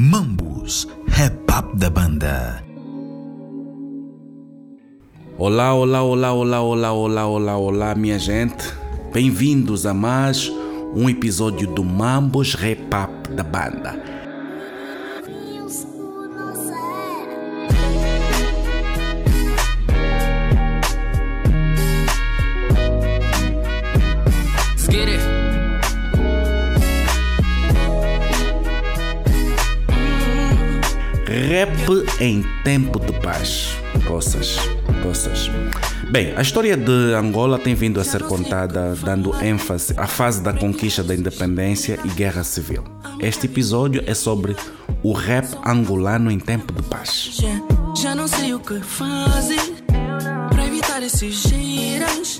Mambus, rap up da banda. Olá, olá, olá, olá, olá, olá, olá, olá, minha gente. Bem-vindos a mais um episódio do Mambos Rap Up da banda. Rap em tempo de paz. Poças, poças. Bem, a história de Angola tem vindo a ser contada dando ênfase à fase da conquista da independência e guerra civil. Este episódio é sobre o rap angolano em tempo de paz. Já, não sei o que fazer para evitar esses giras.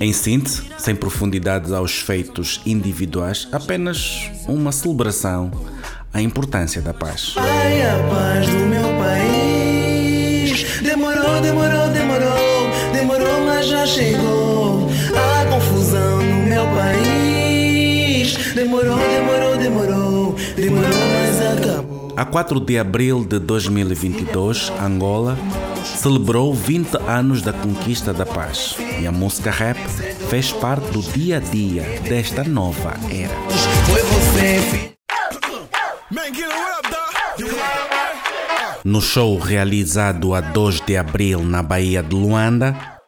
Em síntese, sem profundidades aos feitos individuais, apenas uma celebração à importância da paz. Ai, a paz do meu país. Demorou, demorou, demorou, demorou, mas já chegou. A confusão no meu país. Demorou, demorou, demorou, demorou, mas acabou. A 4 de abril de 2022, Angola celebrou 20 anos da conquista da paz e a música rap fez parte do dia a dia desta nova era. Filho. No show realizado a 2 de abril na Baía de Luanda,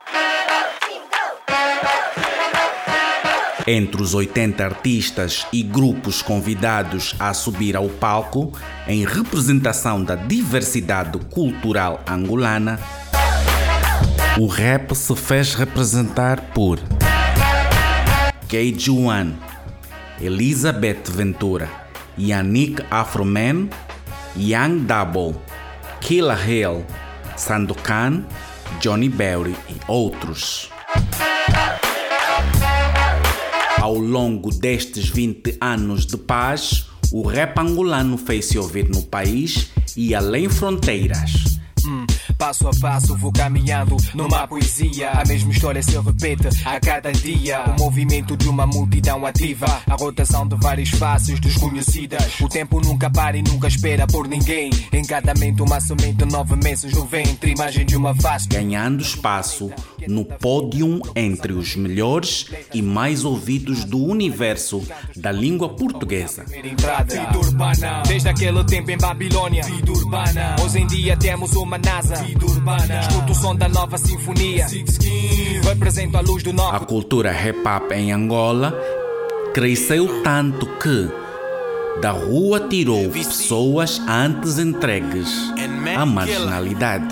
entre os 80 artistas e grupos convidados a subir ao palco em representação da diversidade cultural angolana, o rap se fez representar por K1, Elizabeth Ventura, Yannick Afroman, Young Double, Killa Hill, Sandokan, Johnny Berry e outros. Ao longo destes 20 anos de paz, o rap angolano fez-se ouvir no país e além fronteiras. Passo a passo vou caminhando numa poesia. A mesma história se repete a cada dia. O movimento de uma multidão ativa. A rotação de vários faces desconhecidas. O tempo nunca para e nunca espera por ninguém. Em cada mente uma semente nova imensa no ventre. Imagem de uma face. ganhando espaço no pódio entre os melhores e mais ouvidos do universo da língua portuguesa. Desde aquele tempo em Babilônia. Hoje em dia temos uma NASA. Vida urbana. Escuto o som da nova sinfonia. Represento a luz do A novo. cultura hip-hop em Angola cresceu tanto que da rua tirou pessoas antes entregues à marginalidade.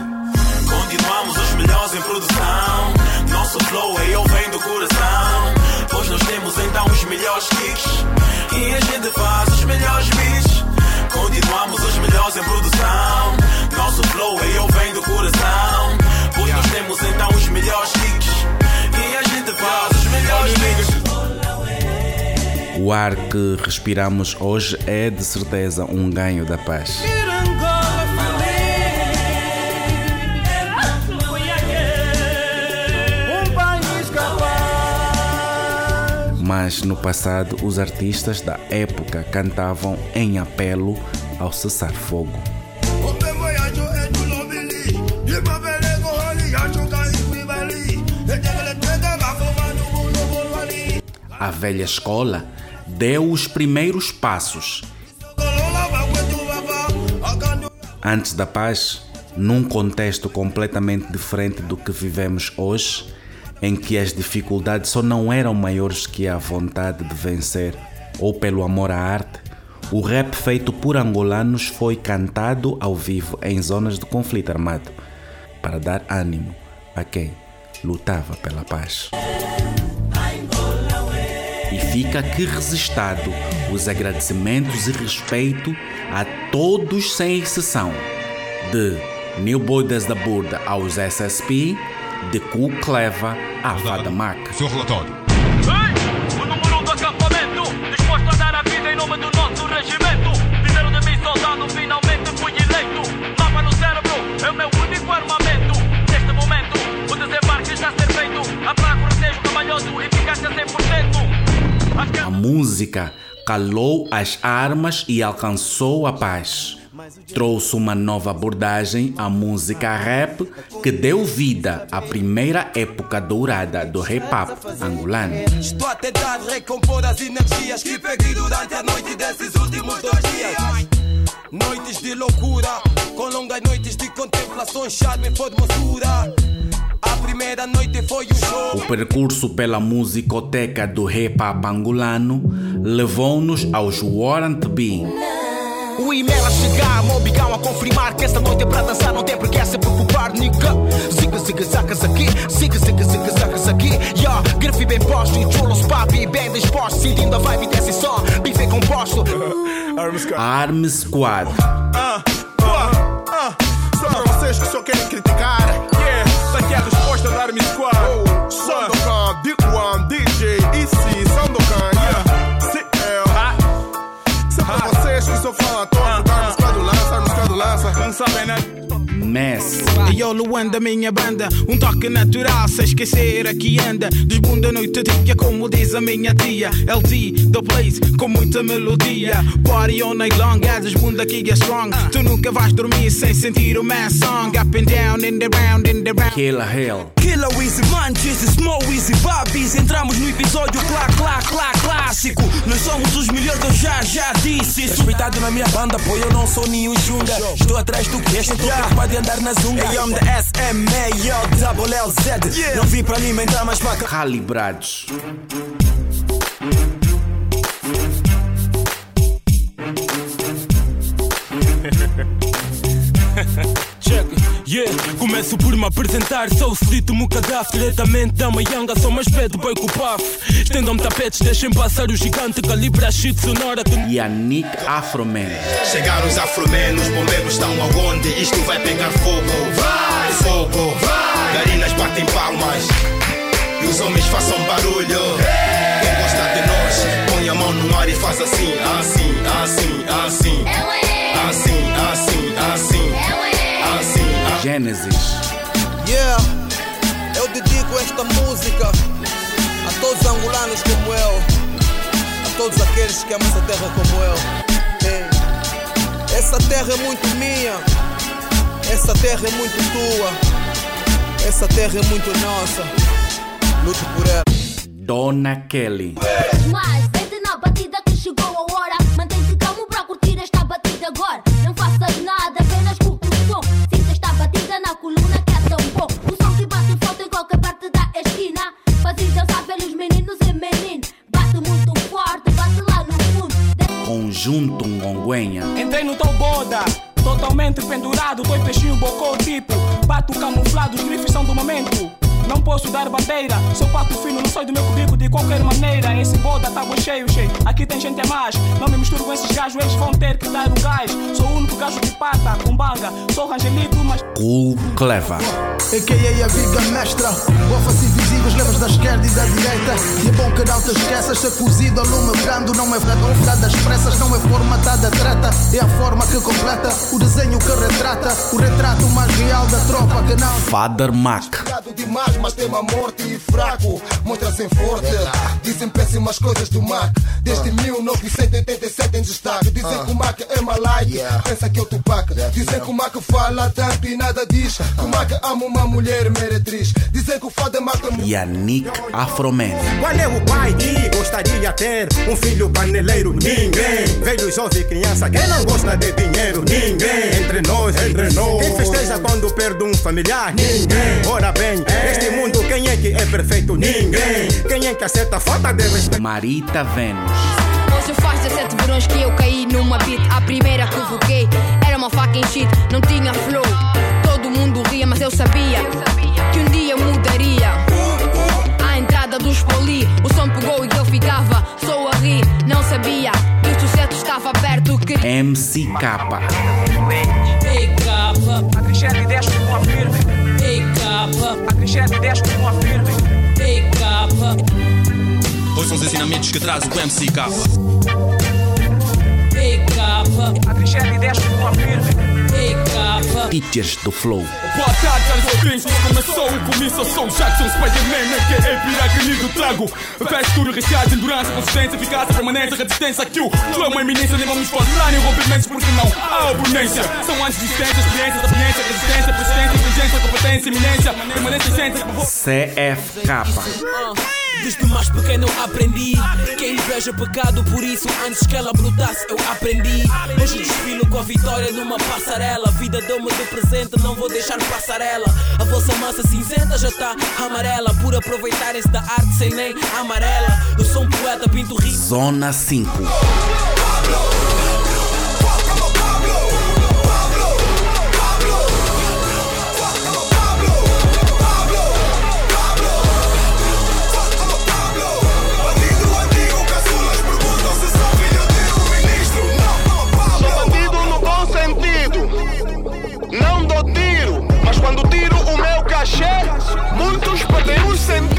Continuamos os melhores em produção. Nosso flow é eu vem do coração. Pois nós temos então os melhores kicks. E a gente faz os melhores beats. Continuamos os melhores em produção. O ar que respiramos hoje é de certeza um ganho da paz. Mas no passado, os artistas da época cantavam em apelo ao cessar-fogo. A velha escola deu os primeiros passos Antes da paz, num contexto completamente diferente do que vivemos hoje, em que as dificuldades só não eram maiores que a vontade de vencer ou pelo amor à arte, o rap feito por angolanos foi cantado ao vivo em zonas de conflito armado para dar ânimo a quem lutava pela paz. E fica aqui resistado os agradecimentos e respeito a todos sem exceção, de New Boys da Burda aos SSP, de Cleva à Fada Mac. Seu relatório. Música calou as armas e alcançou a paz. Trouxe uma nova abordagem à música rap que deu vida à primeira época dourada do hip hop angolano. Estou a tentar recompor as energias que perdi durante a noite desses últimos dois dias. Noites de loucura, com longas noites de contemplação, charme e formosura. A primeira noite foi um show. O percurso pela musicoteca do hip hop angolano levou-nos aos Warrant B. O e-mail a chegar, Mobicão a confirmar que esta noite é para dançar, não tem por que se preocupar, nigga. Ziga, ziga, zacas aqui, ziga, ziga, ziga, zacas aqui. Yeah, grife bem posto e chulos papi bem dispostos, sentindo a vibe desse som, bife composto. Arm Squad. Ah, ah, ah. Só para vocês que só querem criticar. A resposta da Army Squad. Sandokan, D1, DJ, EC, Sandokan, yeah. CL. Para vocês que só falam à toa, Army Squad lança, Army Squad lança. Não sabem, né? Mess. E eu, Luan da minha banda, um toque natural, sem esquecer aqui anda. Desbunda a noite dia, como diz a minha tia. LT, the place, com muita melodia. Party all night long, é desbunda aqui é strong. Tu nunca vais dormir sem sentir o mass song. Up and down, in the round, in the round. Killer Hill. Killer Easy Manches, Small Easy Babis. Entramos no episódio clá, clá, clá, clássico. Nós somos os melhores, eu já, já disse isso. Respeitado na minha banda, pô, eu não sou nenhum junga. Estou atrás do que estou preocupado de andar na zunga. Hey, I'm the SMA, double LZ. Não vim para alimentar mais vaca. Calibrados. Yeah. Começo por me apresentar, sou o Cito Mukadaf, diretamente da Mayanga, sou mais pé do boi com o paf. Estendam-me tapetes, deixem passar o gigante, calibra a shit sonora que Yannick Afroman. Chegaram os afromenos, bombeiros estão aonde? Isto vai pegar fogo. Vai! Fogo! Vai! Garinas batem palmas. E os homens façam barulho. Quem gosta de nós, põe a mão no ar e faz assim, assim, assim, assim. Assim, assim, assim. Assim, Genesis. Yeah, eu dedico esta música a todos os angolanos como eu, a todos aqueles que amam essa terra como eu. Ei, essa terra é muito minha, essa terra é muito tua, essa terra é muito nossa. Luto por ela. Dona Kelly. Mas Ngonguenha. Entrei no tal boda, totalmente pendurado, dois peixinhos bocou tipo. Pato camuflado, os grifes são do momento. Não posso dar bandeira, sou pato fino, não sou do meu cubico de qualquer maneira. Esse boda tá bom cheio, cheio. Aqui tem gente a mais. Não me misturo com esses gajos, eles vão ter que dar o gás. Sou o único gajo de pata, com banga. Sou rangelito, mas. Cool Clever. A.K.A. a viga mestra Bofas invisíveis, levas da esquerda e da direita E é bom que não te esqueças Ser cozido ao lume brando Não é verdade das pressas Não é formatada treta É a forma que completa O desenho que retrata O retrato mais real da tropa que não Father Mac. Mas tem uma morte e fraco. Mostra-se forte. Dizem péssimas coisas do Mac. Desde 1987 em destaque. Dizem que o Mac é malike. Pensa que é o Tupac. Dizem que o Mac fala tanto e nada diz. Que o Mac ama uma mulher meretriz. Dizem que o Fada Mac é Yannick Afroman. Qual é o pai que gostaria de ter um filho paneleiro? Ninguém. Velho, jovem, criança, quem não gosta de dinheiro? Ninguém. Entre nós, entre nós. Quem festeja quando perde um familiar? Ninguém. Ora bem, neste mundo, quem é que é perfeito? Ninguém. Quem é que acerta a falta de respeito? Marita Vênus. Hoje faz 17 verões que eu caí numa beat. A primeira que voguei era uma fucking shit, não tinha flow. Todo mundo ria, mas eu sabia que um dia mudaria. À entrada dos poli, o som pegou e eu ficava só a rir. Não sabia que o sucesso estava perto. Que... MC Capa. São os ensinamentos que traz o MC Capa. Ei, capa. A Cristiane deixa com a firme. Teachers do flow. Boa tarde, caros ouvintes. Começou o começo, eu sou o Jackson Spider-Man, a.k.a. Piracani do Trago. Vestura recheada endurance, consistência, eficácia, permanência, resistência. Que o flow é uma eminência, nem vamos falar em rompimentos porque não há oponência. São antes de existência, experiência, sapiência, resistência, persistência, inteligência, competência, iminência, permanência, ciência. CFK. Desde mais pequeno eu aprendi. Que a inveja pecado, por isso antes que ela brotasse eu aprendi. Hoje desfilo com a vitória numa passarela. Vida deu-me de presente, não vou deixar passarela. A vossa massa cinzenta já tá amarela. Por aproveitarem-se da arte sem nem amarela. Eu sou um poeta, pinto rico. Zona 5.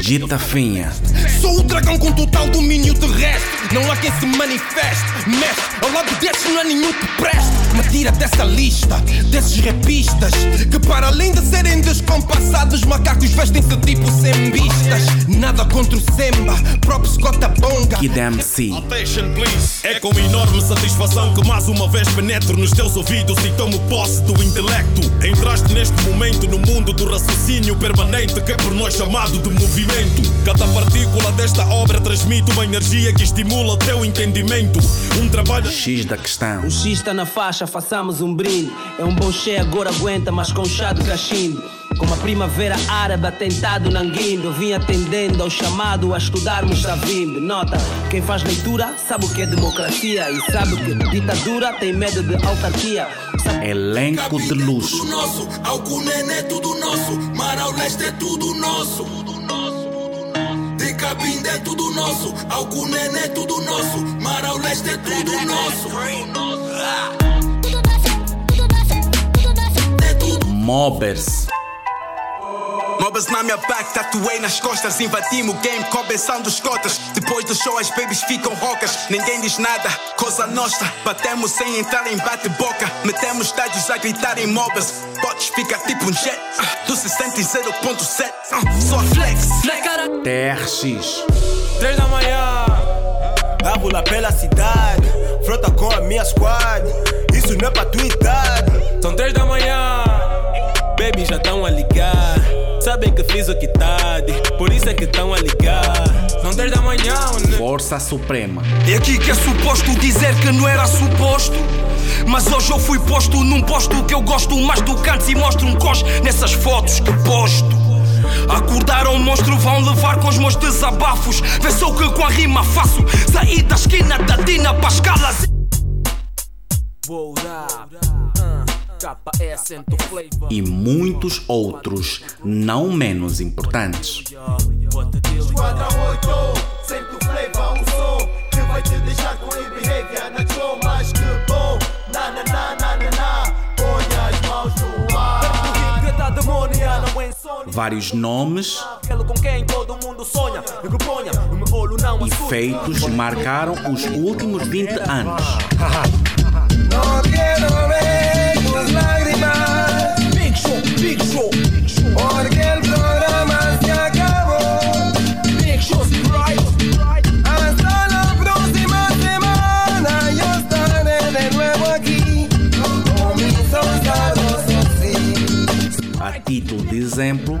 Gita Finha. Sou dragão com total domínio terrestre. Não há quem se manifeste. Mestre, ao lado desses não há nenhum que preste. Me tira dessa lista, desses rapistas. Que para além de serem descompassados, macacos vestem-se tipo sembistas. Nada contra o Semba, próprio Scott Bonga. Kid MC. Attention, please. É com enorme satisfação que mais uma vez penetro nos teus ouvidos e tomo posse do intelecto. Entraste neste momento no mundo do raciocínio permanente que é por nós chamado de movimento. Cada partícula desta obra transmite uma energia que estimula o teu entendimento. Um trabalho. X da questão. O X está na faixa, façamos um brinde. É um bom cheio, agora aguenta, mas com chá de cachimbo. Como a primavera árabe atentado nanguindo, eu vim atendendo ao chamado a estudarmos Savimbe. Nota, quem faz leitura sabe o que é democracia e sabe que ditadura tem medo de autarquia. Elenco de luxo. tudo nosso. Alcunene é tudo nosso. Mar ao leste é tudo nosso. Cabinda é tudo nosso. Alcunene é tudo nosso. Mar ao leste é tudo nosso. Mobbers. Mobbers na minha back, tatuei nas costas. Invadimos o game, cobeçando os cotas. Depois do show, as babies ficam rocas. Ninguém diz nada, coisa nossa. Batemos sem entrar em bate-boca. Metemos estádios a gritar em mobbers. Ficar tipo um jet. ah, do 60 e 0.7. ah, Só flex. TRX. 3 da manhã, a rolar pela cidade. Frota com a minha squad. Isso não é pra tua idade. São 3 da manhã, baby já estão a ligar. Sabem que fiz o que tarde, por isso é que estão a ligar. São 10 da manhã, Força Suprema. É aqui que é suposto dizer que não era suposto. Mas hoje eu fui posto num posto que eu gosto mais do que antes e mostro um cos nessas fotos que posto. Acordar um monstro vão levar com os meus desabafos. Vê só o que com a rima faço. Saí da esquina da Dina into flavor. E muitos outros não menos importantes. Esquadrão olho não e feitos marcaram os últimos 20 anos. Ver lágrimas. Big show, big show. Título de exemplo,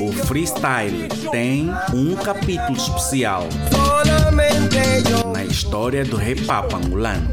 o freestyle tem um capítulo especial na história do hip angolano.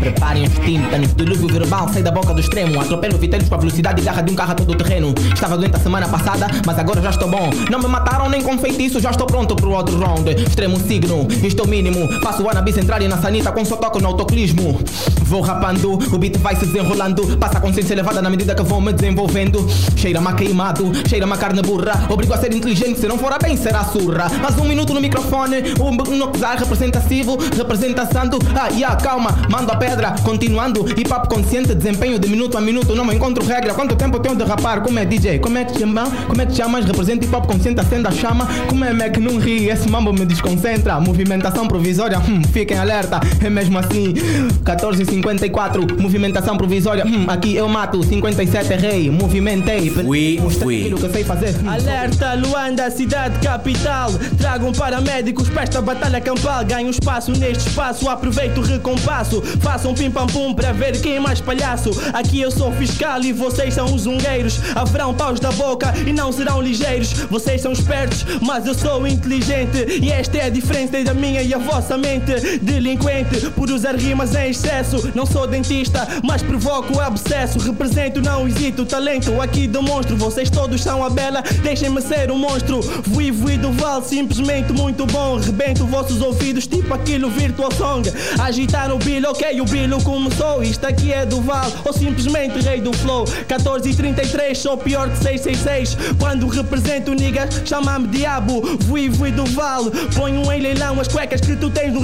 Preparem os tímpanos, dilúvio verbal, sai da boca do extremo. Atropelo viteiros com a velocidade e garra de um carro a todo terreno. Estava doente a semana passada, mas agora já estou bom. Não me mataram nem com feitiço, já estou pronto pro outro round. Extremo signo, isto o mínimo. Passo o Anabis entrar na sanita com só toco no autoclismo. Vou rapando, o beat vai se desenrolando. Passa a consciência elevada na medida que vou me desenvolvendo. Cheira-me a queimado, cheira-me carne burra. Obrigo a ser inteligente, se não for a bem, será surra. Mas um minuto no microfone, o Nokzar lugar representativo, representando. Ah, yeah, calma, mando a pedra, continuando. Hip hop consciente, desempenho de minuto a minuto, não encontro regra. Quanto tempo tenho de rapar? Como é DJ? Como é que chama? Como é que chamas? Representa hip hop consciente, acenda a chama. Como é Mac? Não ri, esse mambo me desconcentra. Movimentação provisória, hum, fiquem alerta. É mesmo assim, 1454, movimentação provisória. Hum, aqui eu mato, 57 rei, movimentei. Fui, fui. Aquilo que eu sei fazer. Hum. Alerta, Luanda, cidade capital. Tragam paramédicos para esta batalha campal. Ganho espaço neste espaço, aproveito o recompasso. Façam pim pam pum para ver quem é mais palhaço. Aqui eu sou fiscal e vocês são os zungueiros. Haverão paus da boca e não serão ligeiros. Vocês são espertos, mas eu sou inteligente. E esta é a diferença da minha e a vossa mente. Delinquente por usar rimas em excesso. Não sou dentista, mas provoco abscesso. Represento, não hesito, talento aqui demonstro. Vocês todos são a bela, deixem-me ser um monstro. Vui, vui do val, simplesmente muito bom. Rebento vossos ouvidos, tipo aquilo Virtual Song. Agitar o bilo, ok, o bilo começou. Isto aqui é do val, ou simplesmente rei do flow. 14 e 33, sou pior que 666. Quando represento niggas, chama-me diabo. Vui, vui do val, ponho em leilão as cuecas que tu tens no.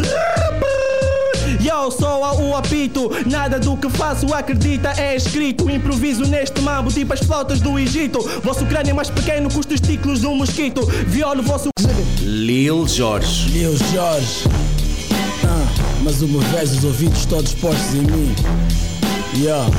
Yo, sou o apito, nada do que faço acredita é escrito. Improviso neste mambo, tipo as flautas do Egito. Vosso crânio é mais pequeno que os testículos de um mosquito. Violo o vosso. Lil Jorge. Lil Jorge. Mas uma vez os ouvidos todos postos em mim. Yeah.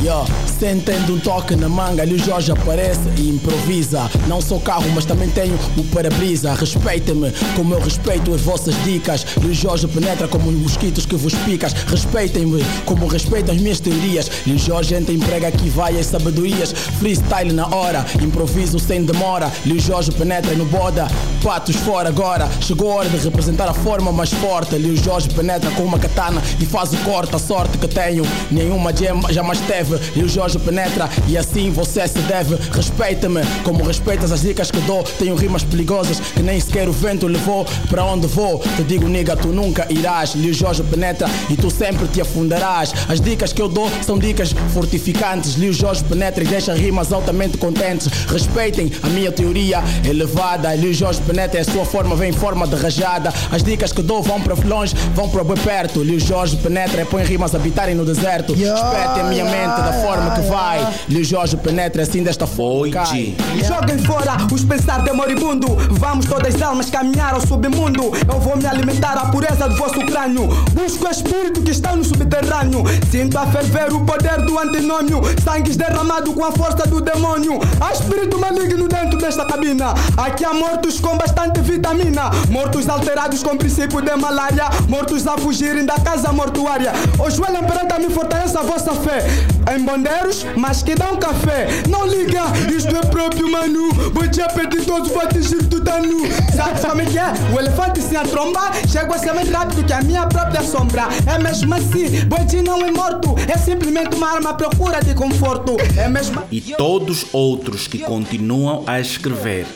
Yo, sentendo um toque na manga, ali o Jorge aparece e improvisa. Não sou carro, mas também tenho o para-brisa. Respeitem-me como eu respeito as vossas dicas. E o Jorge penetra como os mosquitos que vos picas. Respeitem-me como respeitam as minhas teorias. E o Jorge entra emprega aqui vai as sabedorias. Freestyle na hora, improviso sem demora. E o Jorge penetra no boda, patos fora agora. Chegou a hora de representar a forma mais forte. E o Jorge penetra com uma katana e faz o corte. A sorte que tenho, nenhuma gem jamais teve. E o Jorge penetra e assim você se deve. Respeita-me como respeitas as dicas que dou. Tenho rimas perigosas que nem sequer o vento levou. Para onde vou? Te digo, nigga, tu nunca irás. E o Jorge penetra e tu sempre te afundarás. As dicas que eu dou são dicas fortificantes. E o Jorge penetra e deixa rimas altamente contentes. Respeitem a minha teoria elevada. E o Jorge penetra e a sua forma vem em forma de rajada. As dicas que dou vão para longe, vão para bem perto. E o Jorge penetra e põe rimas habitarem no deserto. Respeitem a minha mente da forma que vai. Lhe Jorge penetra assim desta cai. Joguem fora os pensar de moribundo. Vamos todas almas caminhar ao submundo. Eu vou me alimentar a pureza do vosso crânio. Busco o espírito que está no subterrâneo. Sinto a ferver o poder do antinômio. Sangues derramado com a força do demônio. Há espírito maligno dentro desta cabina. Aqui há mortos com bastante vitamina. Mortos alterados com princípio de malária. Mortos a fugirem da casa mortuária. O joelho perante a mim fortaleça a vossa fé. Em bondeiros, mas que dão café. Não liga, isto é próprio manu. Vou te apertar todos, vou atingir tu tá nu. Sabe como é que é? O elefante se atromba, chega a ser mais rápido que a minha própria sombra. É mesmo assim, Boiti não é morto. É simplesmente uma arma à procura de conforto. É mesmo E todos outros que continuam a escrever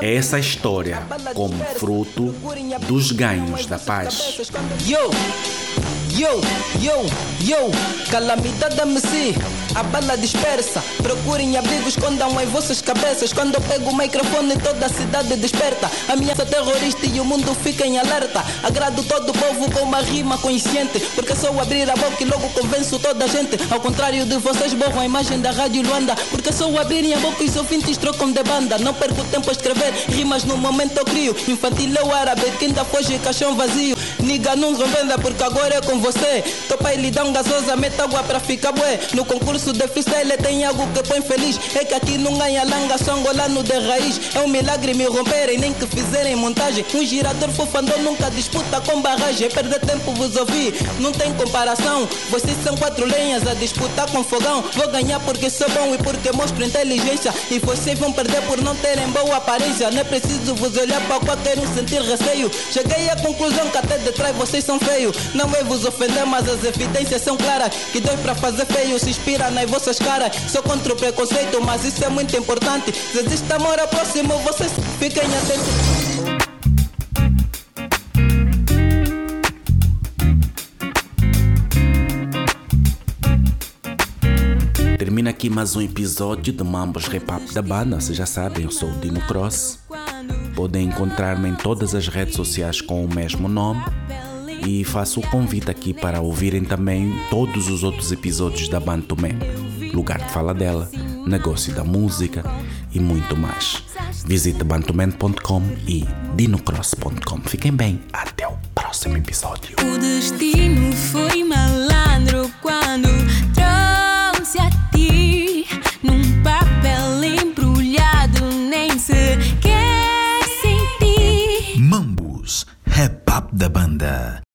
essa história como fruto dos ganhos da paz. Yo, yo, yo, yo, calamidade MC, a bala dispersa. Procurem abrigo, escondam em vossas cabeças. Quando eu pego o microfone, toda a cidade desperta. Ameaça terrorista e o mundo fica em alerta. Agrado todo o povo com uma rima consciente. Porque sou abrir a boca e logo convenço toda a gente. Ao contrário de vocês, borram a imagem da Rádio Luanda. Porque sou abrirem a boca e os ouvintes trocam de banda. Não perco tempo a escrever rimas no momento eu crio. Infantil é o árabe que ainda foge caixão vazio. Niga, não venda porque agora é com você. Topa e lhe dá um gasosa, meta água pra ficar bué. No concurso de freestyle tem algo que põe feliz. É que aqui não ganha langa, só angolano de raiz. É um milagre me romperem, nem que fizerem montagem. Um girador fofandão nunca disputa com barragem. É perder tempo vos ouvir, não tem comparação. Vocês são quatro lenhas a disputar com fogão. Vou ganhar porque sou bom e porque mostro inteligência. E vocês vão perder por não terem boa aparência. Não é preciso vos olhar para qualquer um sentir receio. Cheguei à conclusão que até de trás vocês são feios. Não é vos ofender, mas as evidências são claras. Que dói para fazer feio se inspira nas vossas caras. Sou contra o preconceito, mas isso é muito importante. Se existe amor ao próximo, vocês fiquem atentos. Termina aqui mais um episódio de Mambos Rap Up da banda. Vocês já sabem, eu sou o Dino Cross. Podem encontrar-me em todas as redes sociais com o mesmo nome e faço o convite aqui para ouvirem também todos os outros episódios da Bantumé, lugar de fala dela, negócio da música e muito mais. Visite bantuman.com e dinocross.com. Fiquem bem, até o próximo episódio. O destino foi malandro quando da banda.